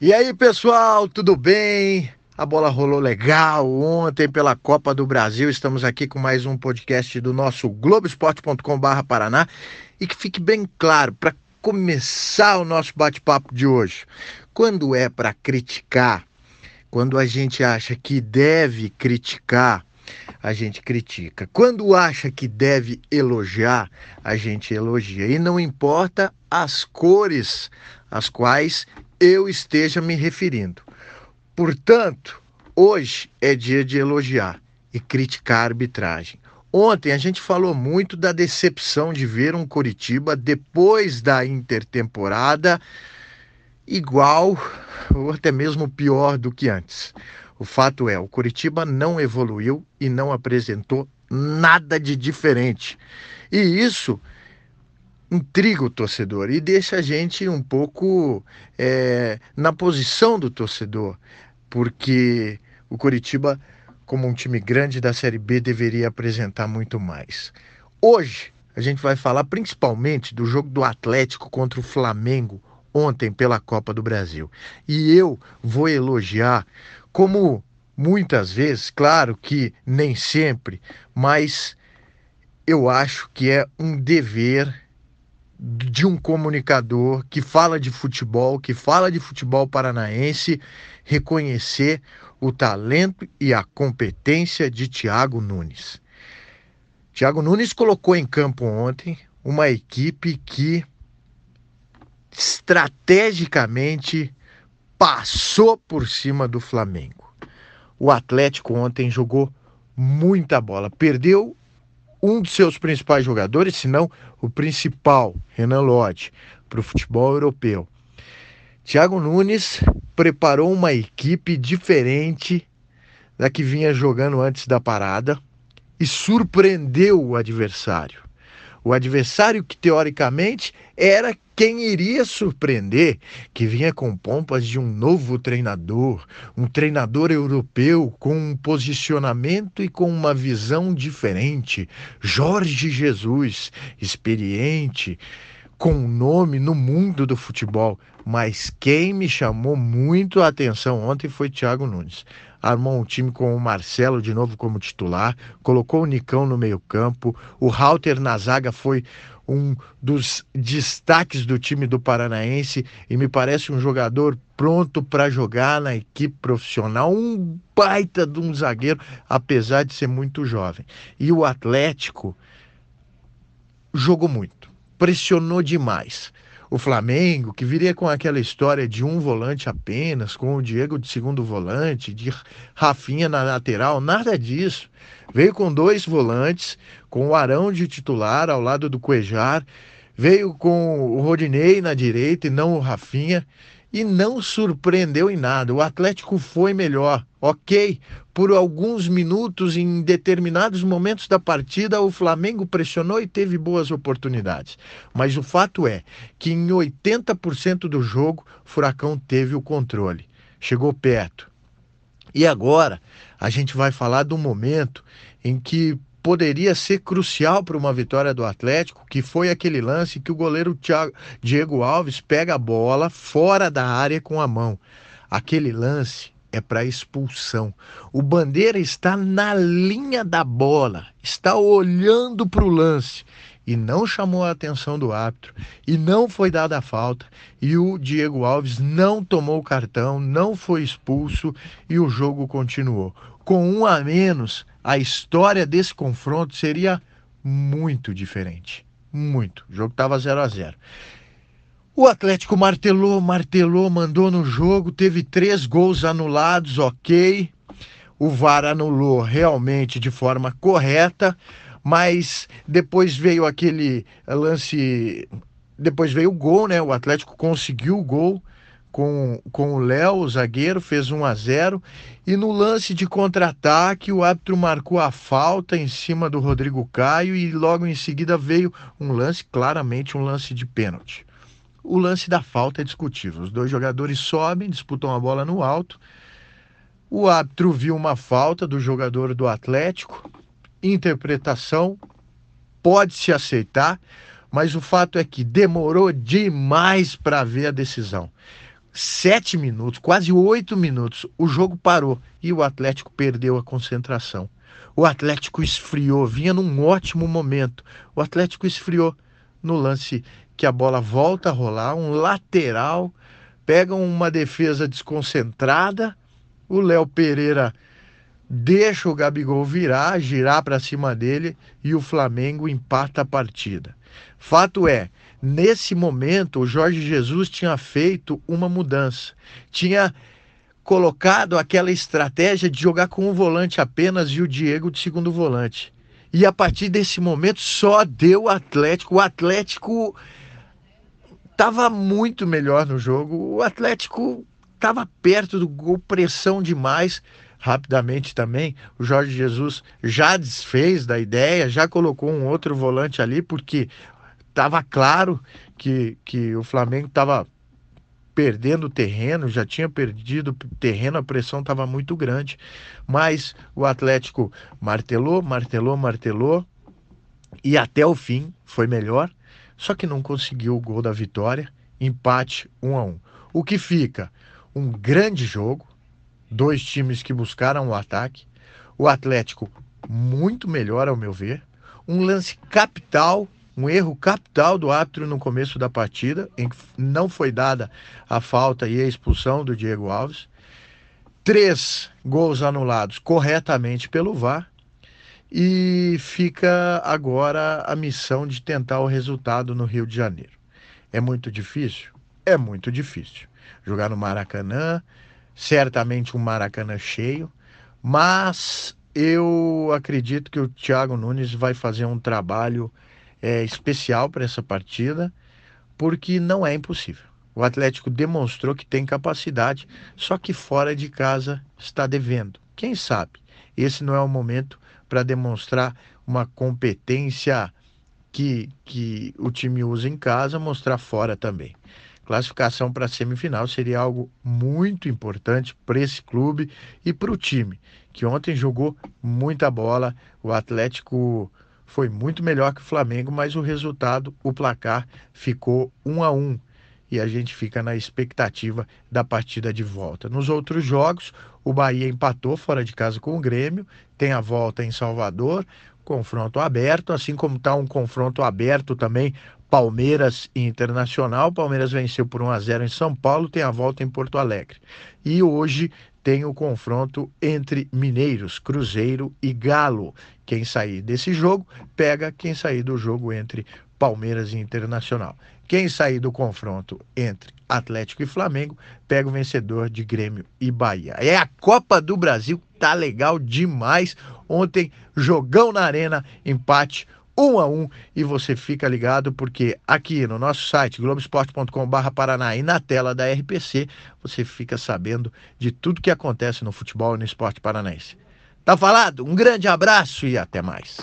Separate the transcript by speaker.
Speaker 1: E aí, pessoal, tudo bem? A bola rolou legal ontem pela Copa do Brasil. Estamos aqui com mais um podcast do nosso globesport.com/barra Paraná. E que fique bem claro, para começar o nosso bate-papo de hoje, quando é para criticar, quando a gente acha que deve criticar, a gente critica. Quando acha que deve elogiar, a gente elogia. E não importa as cores às quais eu esteja me referindo. Portanto, hoje é dia de elogiar e criticar a arbitragem. Ontem a gente falou muito da decepção de ver um Coritiba depois da intertemporada igual ou até mesmo pior do que antes. O fato é, o Coritiba não evoluiu e não apresentou nada de diferente. E isso intriga o torcedor e deixa a gente um pouco é, na posição do torcedor, porque o Coritiba, como um time grande da Série B, deveria apresentar muito mais. Hoje a gente vai falar principalmente do jogo do Atlético contra o Flamengo ontem pela Copa do Brasil. E eu vou elogiar, como muitas vezes, claro que nem sempre, mas eu acho que é um dever de um comunicador que fala de futebol, que fala de futebol paranaense, reconhecer o talento e a competência de Thiago Nunes. Thiago Nunes colocou em campo ontem uma equipe que estrategicamente passou por cima do Flamengo. O Atlético ontem jogou muita bola, perdeu um de seus principais jogadores, se não o principal, Renan Lodge, para o futebol europeu. Thiago Nunes preparou uma equipe diferente da que vinha jogando antes da parada e surpreendeu o adversário. O adversário que teoricamente era quem iria surpreender, que vinha com pompas de um novo treinador, um treinador europeu com um posicionamento e com uma visão diferente, Jorge Jesus, experiente, com nome no mundo do futebol. Mas quem me chamou muito a atenção ontem foi Thiago Nunes armou um time com o Marcelo de novo como titular, colocou o Nicão no meio-campo, o Halter na zaga foi um dos destaques do time do Paranaense e me parece um jogador pronto para jogar na equipe profissional, um baita de um zagueiro, apesar de ser muito jovem. E o Atlético jogou muito, pressionou demais. O Flamengo, que viria com aquela história de um volante apenas, com o Diego de segundo volante, de Rafinha na lateral, nada disso. Veio com dois volantes, com o Arão de titular ao lado do Cuejar, veio com o Rodinei na direita e não o Rafinha, e não surpreendeu em nada. O Atlético foi melhor, ok. Por alguns minutos, em determinados momentos da partida, o Flamengo pressionou e teve boas oportunidades. Mas o fato é que em 80% do jogo, Furacão teve o controle, chegou perto. E agora a gente vai falar do momento em que poderia ser crucial para uma vitória do Atlético, que foi aquele lance que o goleiro Thiago, Diego Alves pega a bola fora da área com a mão. Aquele lance é para expulsão. O Bandeira está na linha da bola, está olhando para o lance e não chamou a atenção do árbitro e não foi dada a falta e o Diego Alves não tomou o cartão, não foi expulso e o jogo continuou. Com um a menos, a história desse confronto seria muito diferente. Muito. O jogo estava 0 a 0 O Atlético martelou, martelou, mandou no jogo, teve três gols anulados, ok. O VAR anulou realmente de forma correta, mas depois veio aquele lance. Depois veio o gol, né? O Atlético conseguiu o gol com, com o Léo, o zagueiro, fez 1 a 0 e no lance de contra-ataque o árbitro marcou a falta em cima do Rodrigo Caio e logo em seguida veio um lance, claramente um lance de pênalti. O lance da falta é discutível. Os dois jogadores sobem, disputam a bola no alto. O árbitro viu uma falta do jogador do Atlético. Interpretação pode se aceitar, mas o fato é que demorou demais para ver a decisão sete minutos, quase oito minutos, o jogo parou e o Atlético perdeu a concentração. O Atlético esfriou, vinha num ótimo momento. O Atlético esfriou no lance que a bola volta a rolar, um lateral, pega uma defesa desconcentrada, o Léo Pereira deixa o Gabigol virar, girar para cima dele e o Flamengo empata a partida. Fato é, nesse momento o Jorge Jesus tinha feito uma mudança. Tinha colocado aquela estratégia de jogar com um volante apenas e o Diego de segundo volante. E a partir desse momento só deu o Atlético. O Atlético estava muito melhor no jogo. O Atlético estava perto do gol, pressão demais. Rapidamente também, o Jorge Jesus já desfez da ideia, já colocou um outro volante ali, porque estava claro que, que o Flamengo estava perdendo terreno, já tinha perdido terreno, a pressão estava muito grande. Mas o Atlético martelou, martelou, martelou e até o fim foi melhor, só que não conseguiu o gol da vitória. Empate 1 a 1. O que fica um grande jogo, dois times que buscaram o ataque. O Atlético muito melhor ao meu ver, um lance capital um erro capital do árbitro no começo da partida, em que não foi dada a falta e a expulsão do Diego Alves. Três gols anulados corretamente pelo VAR. E fica agora a missão de tentar o resultado no Rio de Janeiro. É muito difícil? É muito difícil. Jogar no Maracanã, certamente um Maracanã cheio, mas eu acredito que o Thiago Nunes vai fazer um trabalho é, especial para essa partida, porque não é impossível. O Atlético demonstrou que tem capacidade, só que fora de casa está devendo. Quem sabe esse não é o momento para demonstrar uma competência que, que o time usa em casa, mostrar fora também. Classificação para a semifinal seria algo muito importante para esse clube e para o time, que ontem jogou muita bola. O Atlético foi muito melhor que o Flamengo, mas o resultado, o placar ficou um a um e a gente fica na expectativa da partida de volta. Nos outros jogos, o Bahia empatou fora de casa com o Grêmio, tem a volta em Salvador, confronto aberto, assim como está um confronto aberto também Palmeiras e Internacional. Palmeiras venceu por 1 a 0 em São Paulo, tem a volta em Porto Alegre. E hoje tem o confronto entre Mineiros, Cruzeiro e Galo. Quem sair desse jogo pega quem sair do jogo entre Palmeiras e Internacional. Quem sair do confronto entre Atlético e Flamengo pega o vencedor de Grêmio e Bahia. É a Copa do Brasil, tá legal demais. Ontem, jogão na arena, empate um a um e você fica ligado porque aqui no nosso site globesport.com.br Paraná e na tela da RPC você fica sabendo de tudo que acontece no futebol e no esporte paranaense. Tá falado? Um grande abraço e até mais.